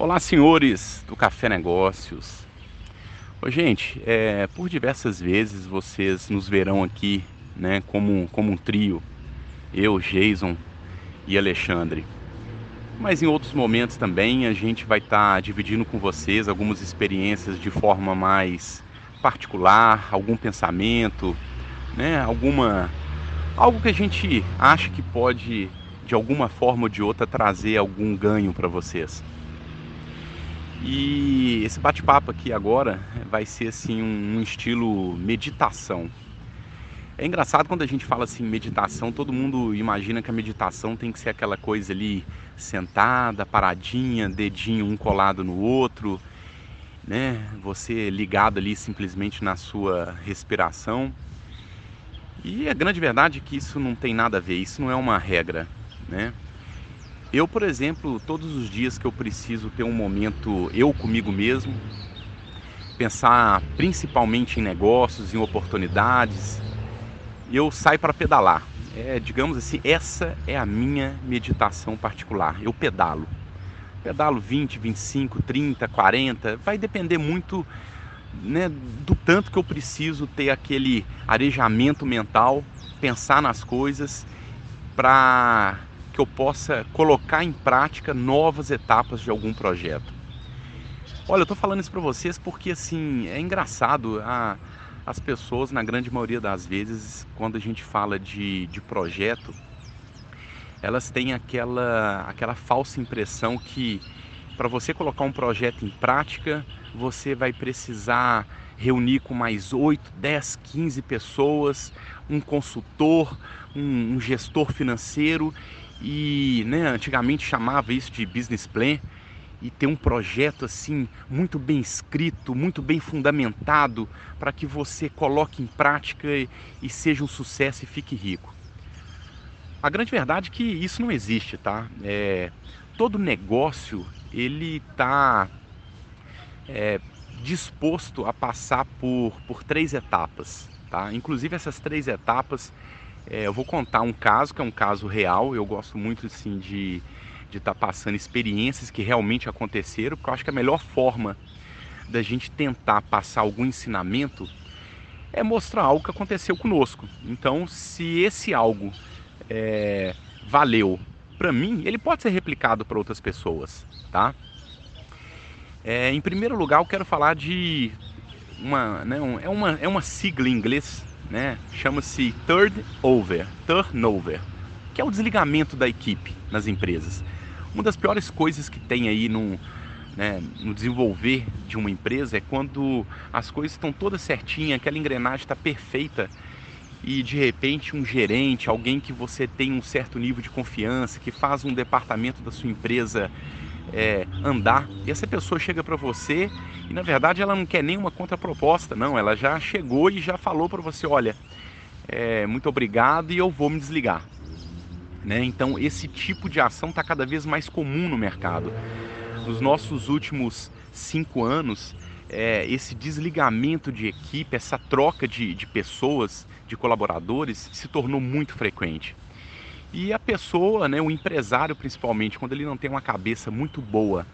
Olá, senhores do Café Negócios. Ô, gente, é, por diversas vezes vocês nos verão aqui, né, como, como um trio, eu, Jason e Alexandre. Mas em outros momentos também a gente vai estar tá dividindo com vocês algumas experiências de forma mais particular, algum pensamento, né, alguma algo que a gente acha que pode de alguma forma ou de outra trazer algum ganho para vocês. E esse bate-papo aqui agora vai ser assim um, estilo meditação. É engraçado quando a gente fala assim meditação, todo mundo imagina que a meditação tem que ser aquela coisa ali sentada, paradinha, dedinho um colado no outro, né? Você ligado ali simplesmente na sua respiração. E a grande verdade é que isso não tem nada a ver, isso não é uma regra, né? Eu, por exemplo, todos os dias que eu preciso ter um momento eu comigo mesmo, pensar principalmente em negócios, em oportunidades, eu saio para pedalar. É, digamos assim, essa é a minha meditação particular. Eu pedalo. Pedalo 20, 25, 30, 40, vai depender muito né, do tanto que eu preciso ter aquele arejamento mental, pensar nas coisas para que eu possa colocar em prática novas etapas de algum projeto. Olha, eu estou falando isso para vocês porque assim é engraçado a, as pessoas na grande maioria das vezes quando a gente fala de, de projeto elas têm aquela aquela falsa impressão que para você colocar um projeto em prática você vai precisar reunir com mais 8, 10, 15 pessoas, um consultor, um, um gestor financeiro e né, antigamente chamava isso de business plan e ter um projeto assim muito bem escrito, muito bem fundamentado para que você coloque em prática e, e, seja um sucesso e fique rico. A grande verdade é que isso não existe, tá? É, todo negócio ele está é, disposto a passar por, por três etapas, tá? Inclusive essas três etapas é, eu vou contar um caso que é um caso real. Eu gosto muito assim de de estar tá passando experiências que realmente aconteceram, porque eu acho que a melhor forma da gente tentar passar algum ensinamento é mostrar algo que aconteceu conosco. Então, se esse algo é, valeu para mim, ele pode ser replicado para outras pessoas, tá? É, em primeiro lugar, eu quero falar de uma, né, um, é uma, é uma sigla em inglês né? Chama-se turnover, turnover, que é o desligamento da equipe nas empresas. Uma das piores coisas que tem aí no, né, no desenvolver de uma empresa é quando as coisas estão todas certinhas, aquela engrenagem está perfeita e de repente um gerente, alguém que você tem um certo nível de confiança, que faz um departamento da sua empresa é, andar. E essa pessoa chega para você e na verdade ela não quer nenhuma contraproposta, não. Ela já chegou e já falou para você, olha, é, muito obrigado e eu vou me desligar. Né? Então esse tipo de ação está cada vez mais comum no mercado. Nos nossos últimos cinco anos, é, esse desligamento de equipe, essa troca de, de pessoas, de colaboradores, se tornou muito frequente. E a pessoa, né, o empresário principalmente, quando ele não tem uma cabeça muito boa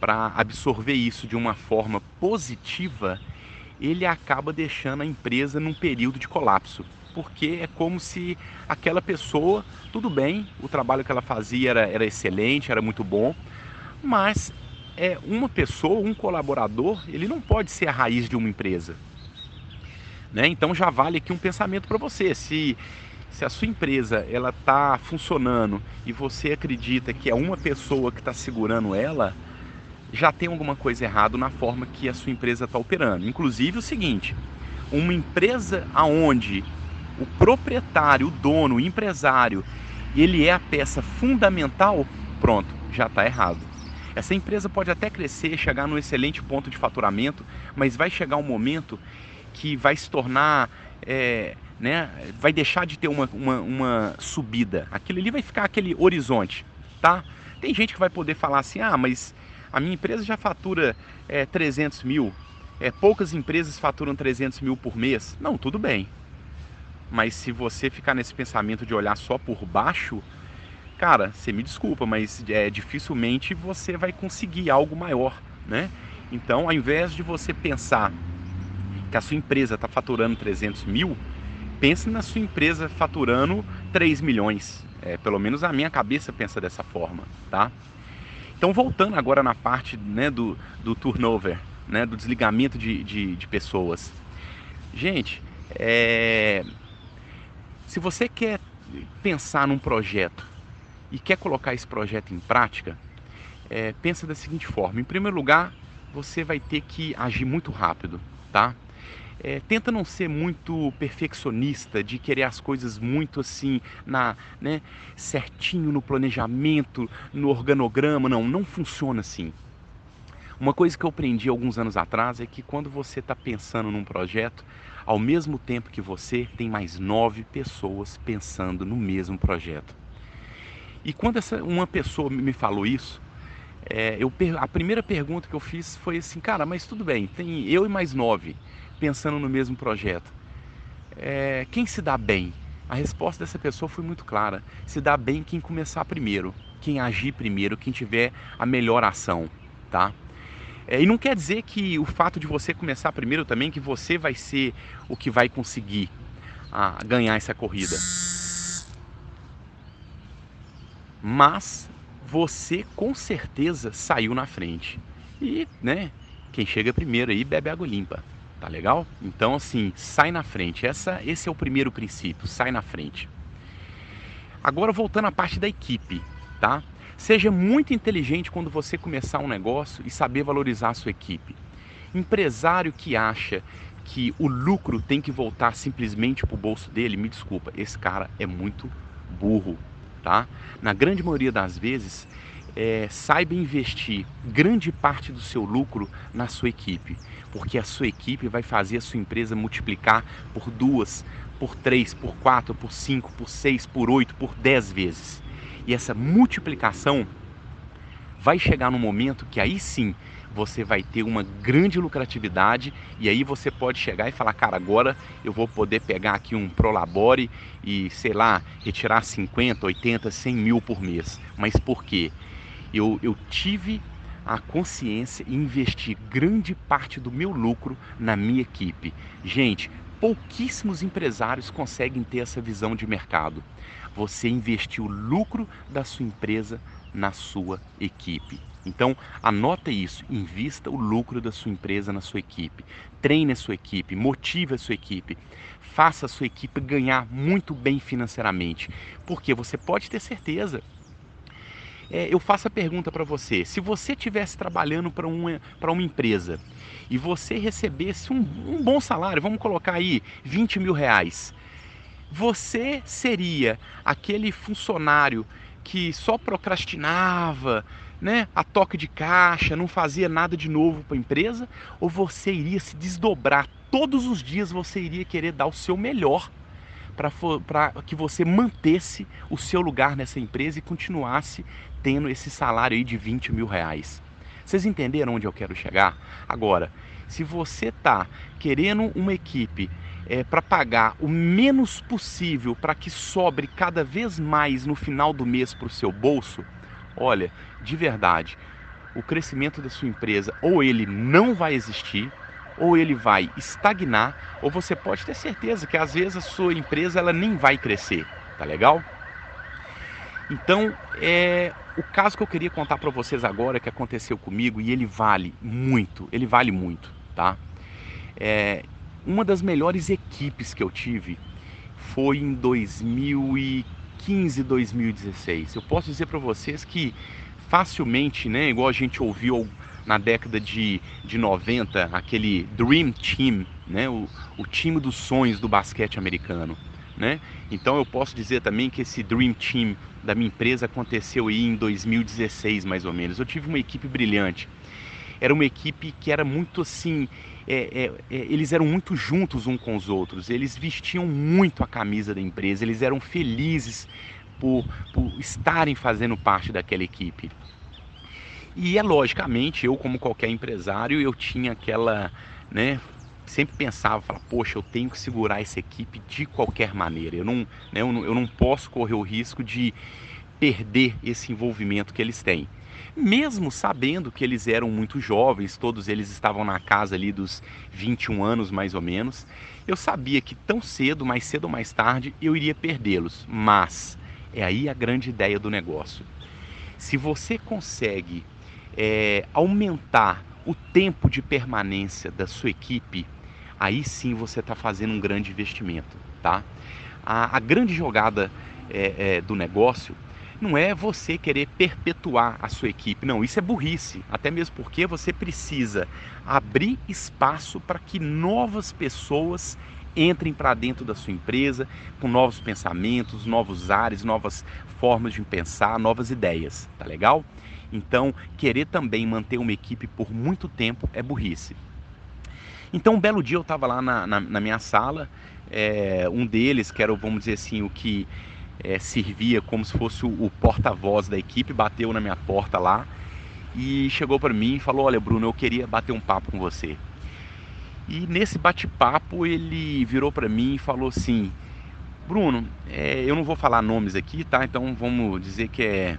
para absorver isso de uma forma positiva, ele acaba deixando a empresa num período de colapso. Porque é como se aquela pessoa, tudo bem, o trabalho que ela fazia era, era excelente, era muito bom, mas é uma pessoa, um colaborador, ele não pode ser a raiz de uma empresa. Né? Então já vale aqui um pensamento para você. Se se a sua empresa ela está funcionando e você acredita que é uma pessoa que está segurando ela, já tem alguma coisa errada na forma que a sua empresa está operando. Inclusive o seguinte, uma empresa aonde o proprietário, o dono, o empresário, ele é a peça fundamental, pronto, já está errado. Essa empresa pode até crescer, chegar num excelente ponto de faturamento, mas vai chegar um momento que vai se tornar é, né, vai deixar de ter uma, uma, uma subida. Aquilo ali vai ficar aquele horizonte, tá? Tem gente que vai poder falar assim, ah, mas a minha empresa já fatura é, 300 mil, é, poucas empresas faturam 300 mil por mês. Não, tudo bem. Mas se você ficar nesse pensamento de olhar só por baixo, cara, você me desculpa, mas é, dificilmente você vai conseguir algo maior, né? Então, ao invés de você pensar que a sua empresa está faturando 300 mil, pense na sua empresa faturando 3 milhões. É, pelo menos a minha cabeça pensa dessa forma, tá? Então, voltando agora na parte né, do, do turnover, né, do desligamento de, de, de pessoas. Gente, é... se você quer pensar num projeto e quer colocar esse projeto em prática, é, pensa da seguinte forma: em primeiro lugar, você vai ter que agir muito rápido, tá? É, tenta não ser muito perfeccionista, de querer as coisas muito assim, na, né, certinho no planejamento, no organograma. Não, não funciona assim. Uma coisa que eu aprendi alguns anos atrás é que quando você está pensando num projeto, ao mesmo tempo que você, tem mais nove pessoas pensando no mesmo projeto. E quando essa, uma pessoa me falou isso, é, eu, a primeira pergunta que eu fiz foi assim, cara, mas tudo bem, tem eu e mais nove pensando no mesmo projeto. É, quem se dá bem? A resposta dessa pessoa foi muito clara. Se dá bem quem começar primeiro, quem agir primeiro, quem tiver a melhor ação, tá? É, e não quer dizer que o fato de você começar primeiro também que você vai ser o que vai conseguir a, ganhar essa corrida. Mas você com certeza saiu na frente. E, né, quem chega primeiro aí bebe água limpa. Tá legal? Então, assim, sai na frente. Essa, esse é o primeiro princípio, sai na frente. Agora, voltando à parte da equipe, tá? Seja muito inteligente quando você começar um negócio e saber valorizar a sua equipe. Empresário que acha que o lucro tem que voltar simplesmente para o bolso dele, me desculpa, esse cara é muito burro, tá? Na grande maioria das vezes, é, saiba investir grande parte do seu lucro na sua equipe, porque a sua equipe vai fazer a sua empresa multiplicar por duas, por três, por quatro, por cinco, por seis, por oito, por dez vezes. E essa multiplicação vai chegar no momento que aí sim você vai ter uma grande lucratividade e aí você pode chegar e falar, cara, agora eu vou poder pegar aqui um Prolabore e, sei lá, retirar 50, 80, 100 mil por mês. Mas por quê? Eu, eu tive a consciência e investi grande parte do meu lucro na minha equipe. Gente, pouquíssimos empresários conseguem ter essa visão de mercado. Você investiu o lucro da sua empresa na sua equipe. Então, anota isso, invista o lucro da sua empresa na sua equipe. Treine a sua equipe, motive a sua equipe. Faça a sua equipe ganhar muito bem financeiramente. Porque você pode ter certeza, é, eu faço a pergunta para você: se você estivesse trabalhando para uma, uma empresa e você recebesse um, um bom salário, vamos colocar aí 20 mil reais, você seria aquele funcionário que só procrastinava, né, a toque de caixa, não fazia nada de novo para a empresa, ou você iria se desdobrar? Todos os dias, você iria querer dar o seu melhor para que você mantesse o seu lugar nessa empresa e continuasse tendo esse salário aí de 20 mil reais. Vocês entenderam onde eu quero chegar? Agora, se você está querendo uma equipe é, para pagar o menos possível para que sobre cada vez mais no final do mês para o seu bolso, olha, de verdade, o crescimento da sua empresa ou ele não vai existir ou ele vai estagnar, ou você pode ter certeza que às vezes a sua empresa ela nem vai crescer, tá legal? Então, é o caso que eu queria contar para vocês agora que aconteceu comigo e ele vale muito, ele vale muito, tá? É, uma das melhores equipes que eu tive foi em 2015, 2016. Eu posso dizer para vocês que facilmente, né, igual a gente ouviu na década de, de 90, aquele Dream Team, né? o, o time dos sonhos do basquete americano. Né? Então eu posso dizer também que esse Dream Team da minha empresa aconteceu aí em 2016 mais ou menos. Eu tive uma equipe brilhante. Era uma equipe que era muito assim, é, é, é, eles eram muito juntos um com os outros. Eles vestiam muito a camisa da empresa. Eles eram felizes por, por estarem fazendo parte daquela equipe. E é logicamente, eu como qualquer empresário, eu tinha aquela, né, sempre pensava, falava, poxa, eu tenho que segurar essa equipe de qualquer maneira. Eu não, né, eu não, eu não posso correr o risco de perder esse envolvimento que eles têm. Mesmo sabendo que eles eram muito jovens, todos eles estavam na casa ali dos 21 anos mais ou menos, eu sabia que tão cedo, mais cedo ou mais tarde, eu iria perdê-los. Mas é aí a grande ideia do negócio. Se você consegue é, aumentar o tempo de permanência da sua equipe, aí sim você está fazendo um grande investimento, tá? A, a grande jogada é, é, do negócio não é você querer perpetuar a sua equipe, não, isso é burrice, até mesmo porque você precisa abrir espaço para que novas pessoas entrem para dentro da sua empresa com novos pensamentos, novos ares, novas formas de pensar, novas ideias, tá legal? Então, querer também manter uma equipe por muito tempo é burrice. Então, um belo dia eu estava lá na, na, na, minha sala, é, um deles, que era, vamos dizer assim, o que é, servia como se fosse o, o porta-voz da equipe, bateu na minha porta lá e chegou para mim e falou: Olha, Bruno, eu queria bater um papo com você. E nesse bate-papo ele virou para mim e falou assim: Bruno, é, eu não vou falar nomes aqui, tá? Então vamos dizer que é,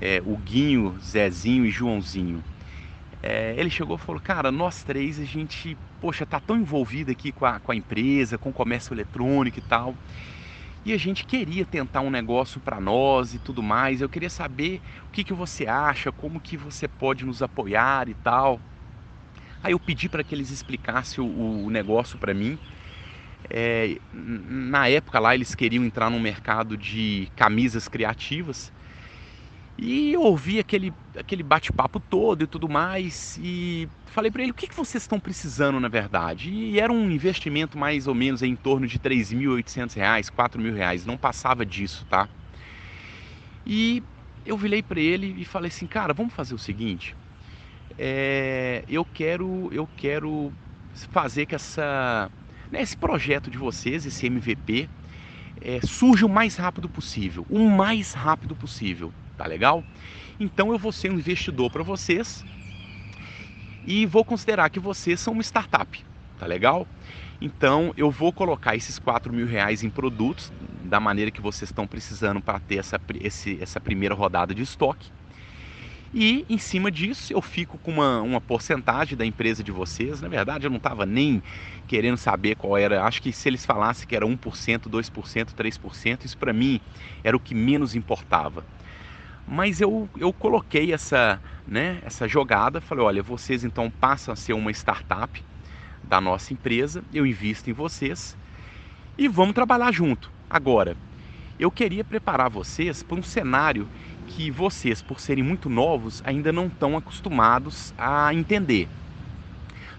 é o Guinho, Zezinho e Joãozinho. É, ele chegou e falou: Cara, nós três, a gente, poxa, tá tão envolvido aqui com a, com a empresa, com o comércio eletrônico e tal e a gente queria tentar um negócio para nós e tudo mais. Eu queria saber o que, que você acha, como que você pode nos apoiar e tal. Aí eu pedi para que eles explicassem o, o negócio para mim. É, na época lá eles queriam entrar no mercado de camisas criativas e ouvi aquele, aquele bate-papo todo e tudo mais. E falei para ele: o que, que vocês estão precisando na verdade? E era um investimento mais ou menos em torno de 3.800 reais, 4 mil reais. Não passava disso, tá? E eu virei para ele e falei assim: cara, vamos fazer o seguinte. É, eu quero eu quero fazer que essa né, esse projeto de vocês, esse MVP, é, surja o mais rápido possível, o mais rápido possível. Tá legal? Então eu vou ser um investidor para vocês e vou considerar que vocês são uma startup. Tá legal? Então eu vou colocar esses 4 mil reais em produtos da maneira que vocês estão precisando para ter essa, esse, essa primeira rodada de estoque. E em cima disso eu fico com uma, uma porcentagem da empresa de vocês. Na verdade, eu não estava nem querendo saber qual era. Acho que se eles falassem que era 1%, 2%, 3%, isso para mim era o que menos importava. Mas eu, eu coloquei essa, né, essa jogada, falei, olha, vocês então passam a ser uma startup da nossa empresa, eu invisto em vocês e vamos trabalhar junto. Agora, eu queria preparar vocês para um cenário que vocês, por serem muito novos, ainda não estão acostumados a entender.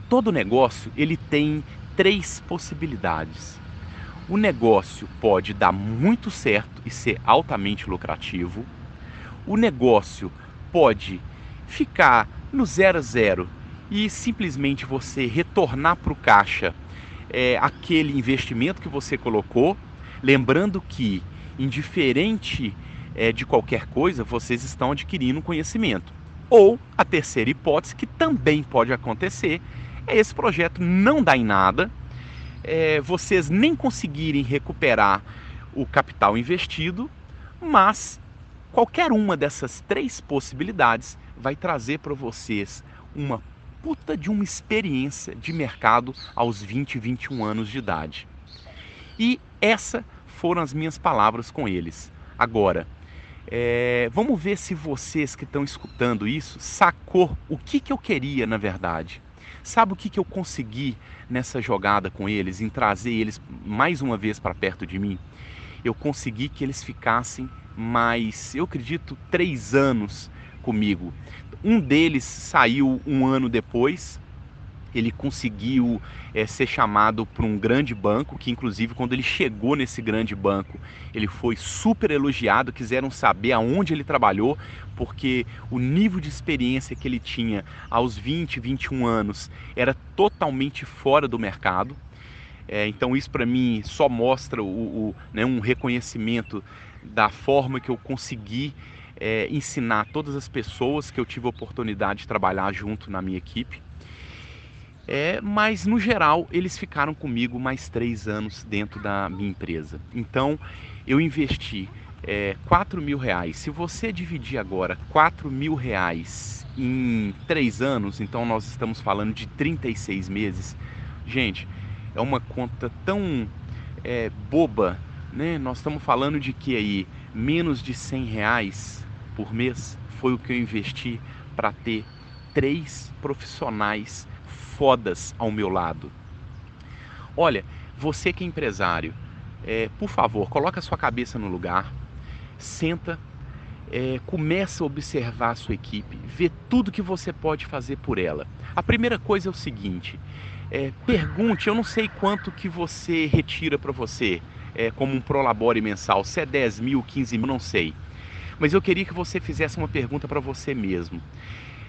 Todo negócio ele tem três possibilidades. O negócio pode dar muito certo e ser altamente lucrativo o negócio pode ficar no zero a zero e simplesmente você retornar para o caixa é, aquele investimento que você colocou, lembrando que, indiferente é, de qualquer coisa, vocês estão adquirindo conhecimento. Ou a terceira hipótese, que também pode acontecer, é esse projeto não dar em nada, é, vocês nem conseguirem recuperar o capital investido, mas Qualquer uma dessas três possibilidades vai trazer para vocês uma puta de uma experiência de mercado aos 20, 21 anos de idade. E essas foram as minhas palavras com eles. Agora, é, vamos ver se vocês que estão escutando isso sacou o que, que eu queria na verdade. Sabe o que, que eu consegui nessa jogada com eles, em trazer eles mais uma vez para perto de mim? Eu consegui que eles ficassem mais, eu acredito, três anos comigo. Um deles saiu um ano depois, ele conseguiu é, ser chamado para um grande banco, que inclusive quando ele chegou nesse grande banco, ele foi super elogiado, quiseram saber aonde ele trabalhou, porque o nível de experiência que ele tinha aos 20, 21 anos era totalmente fora do mercado. É, então isso para mim só mostra o, o né, um reconhecimento da forma que eu consegui é, ensinar todas as pessoas que eu tive a oportunidade de trabalhar junto na minha equipe. É, mas no geral eles ficaram comigo mais três anos dentro da minha empresa. Então eu investi é, 4 mil reais. Se você dividir agora 4 mil reais em três anos, então nós estamos falando de 36 meses. Gente, é uma conta tão é, boba, né? Nós estamos falando de que aí menos de 100 reais por mês foi o que eu investi para ter três profissionais fodas ao meu lado. Olha, você que é empresário, é, por favor, coloca a sua cabeça no lugar, senta, é, começa a observar a sua equipe, vê tudo que você pode fazer por ela. A primeira coisa é o seguinte: é, pergunte, eu não sei quanto que você retira para você, é, como um prolabore mensal, se é 10 mil, 15 mil, não sei. Mas eu queria que você fizesse uma pergunta para você mesmo.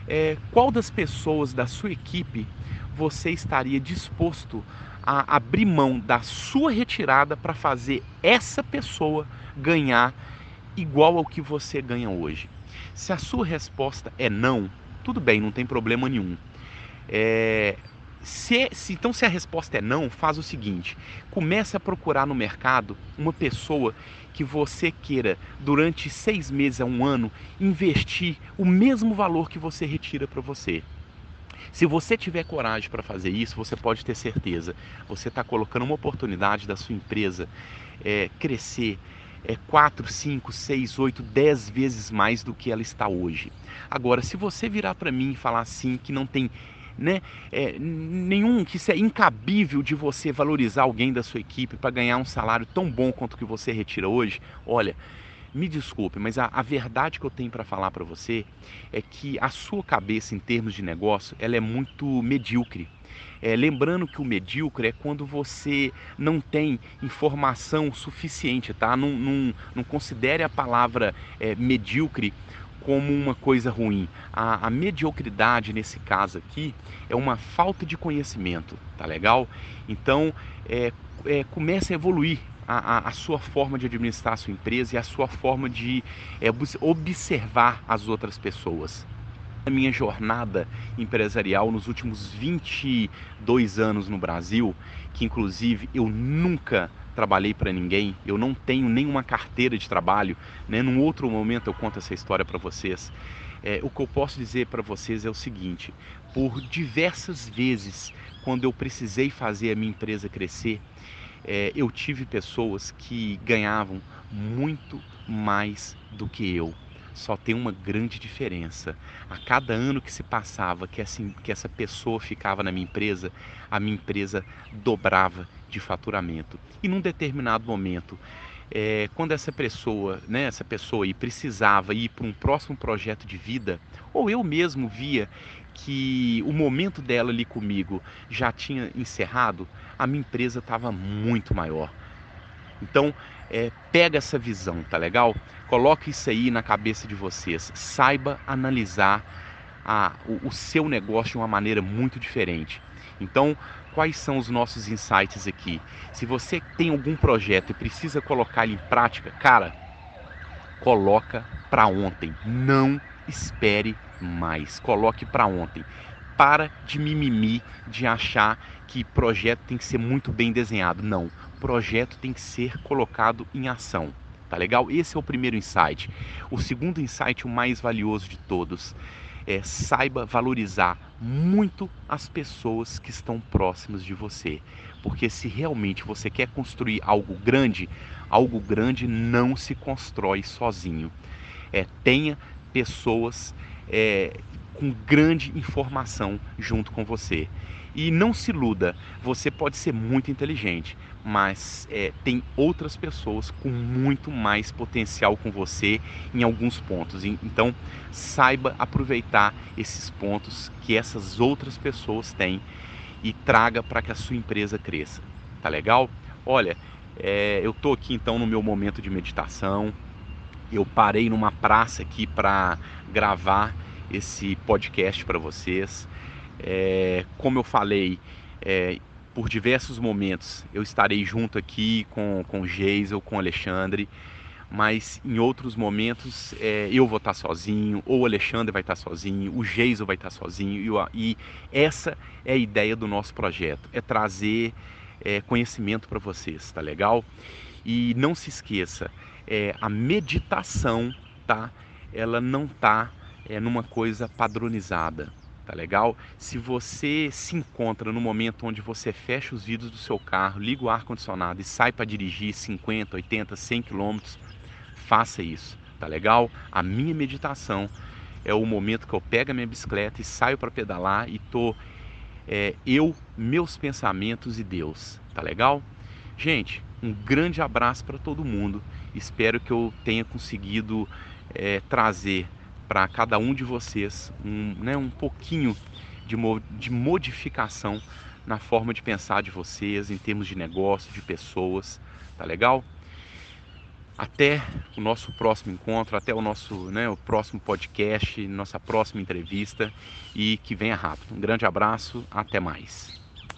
É, qual das pessoas da sua equipe você estaria disposto a abrir mão da sua retirada para fazer essa pessoa ganhar igual ao que você ganha hoje? Se a sua resposta é não, tudo bem, não tem problema nenhum. É, se, se, então, se a resposta é não, faz o seguinte: comece a procurar no mercado uma pessoa que você queira, durante seis meses a um ano, investir o mesmo valor que você retira para você. Se você tiver coragem para fazer isso, você pode ter certeza, você está colocando uma oportunidade da sua empresa é, crescer é, 4, 5, 6, 8, 10 vezes mais do que ela está hoje. Agora, se você virar para mim e falar assim que não tem né, é, nenhum que isso é incabível de você valorizar alguém da sua equipe para ganhar um salário tão bom quanto que você retira hoje, olha, me desculpe, mas a, a verdade que eu tenho para falar para você é que a sua cabeça em termos de negócio ela é muito medíocre. É, lembrando que o medíocre é quando você não tem informação suficiente, tá? Não, não, não considere a palavra é, medíocre como uma coisa ruim. A, a, mediocridade nesse caso aqui é uma falta de conhecimento, tá legal? Então é, é, comece a evoluir a, a, a, sua forma de administrar a sua empresa e a sua forma de é, observar as outras pessoas. A minha jornada empresarial nos últimos 22 anos no Brasil, que inclusive eu nunca trabalhei para ninguém, eu não tenho nenhuma carteira de trabalho, né? Num outro momento eu conto essa história para vocês. É, o que eu posso dizer para vocês é o seguinte: por diversas vezes, quando eu precisei fazer a minha empresa crescer, é, eu tive pessoas que ganhavam muito mais do que eu. Só tem uma grande diferença. A cada ano que se passava, que, assim, que essa pessoa ficava na minha empresa, a minha empresa dobrava de faturamento. E num determinado momento, é, quando essa pessoa, né, essa pessoa aí precisava ir para um próximo projeto de vida, ou eu mesmo via que o momento dela ali comigo já tinha encerrado, a minha empresa estava muito maior. Então, é, pega essa visão, tá legal? Coloque isso aí na cabeça de vocês. Saiba analisar a, o, o seu negócio de uma maneira muito diferente. Então, quais são os nossos insights aqui? Se você tem algum projeto e precisa colocar ele em prática, cara, coloca para ontem. Não espere mais. Coloque para ontem. Para de mimimi, de achar que projeto tem que ser muito bem desenhado. Não, projeto tem que ser colocado em ação. Tá legal? Esse é o primeiro insight. O segundo insight, o mais valioso de todos, é saiba valorizar muito as pessoas que estão próximas de você. Porque se realmente você quer construir algo grande, algo grande não se constrói sozinho. É, tenha pessoas é, com grande informação junto com você. E não se iluda, você pode ser muito inteligente, mas é, tem outras pessoas com muito mais potencial com você em alguns pontos. Então, saiba aproveitar esses pontos que essas outras pessoas têm e traga para que a sua empresa cresça. Tá legal? Olha, é, eu estou aqui então no meu momento de meditação. Eu parei numa praça aqui para gravar esse podcast para vocês. É, como eu falei, é, por diversos momentos eu estarei junto aqui com, com Geisel, com Alexandre, mas em outros momentos é, eu vou estar sozinho, ou o Alexandre vai estar sozinho, o Geiso vai estar sozinho, e, e essa é a ideia do nosso projeto, é trazer é, conhecimento para vocês, tá legal? E não se esqueça, é, a meditação, tá? Ela não tá é, numa coisa padronizada, tá legal? Se você se encontra no momento onde você fecha os vidros do seu carro, liga o ar condicionado e sai para dirigir 50, 80, 100 quilômetros, faça isso, tá legal? A minha meditação é o momento que eu pego a minha bicicleta e saio para pedalar e tô é, eu, meus pensamentos e Deus, tá legal? Gente, um grande abraço para todo mundo. Espero que eu tenha conseguido é, trazer para cada um de vocês um, né, um pouquinho de, de modificação na forma de pensar de vocês, em termos de negócio, de pessoas, tá legal? Até o nosso próximo encontro, até o nosso né, o próximo podcast, nossa próxima entrevista e que venha rápido. Um grande abraço, até mais.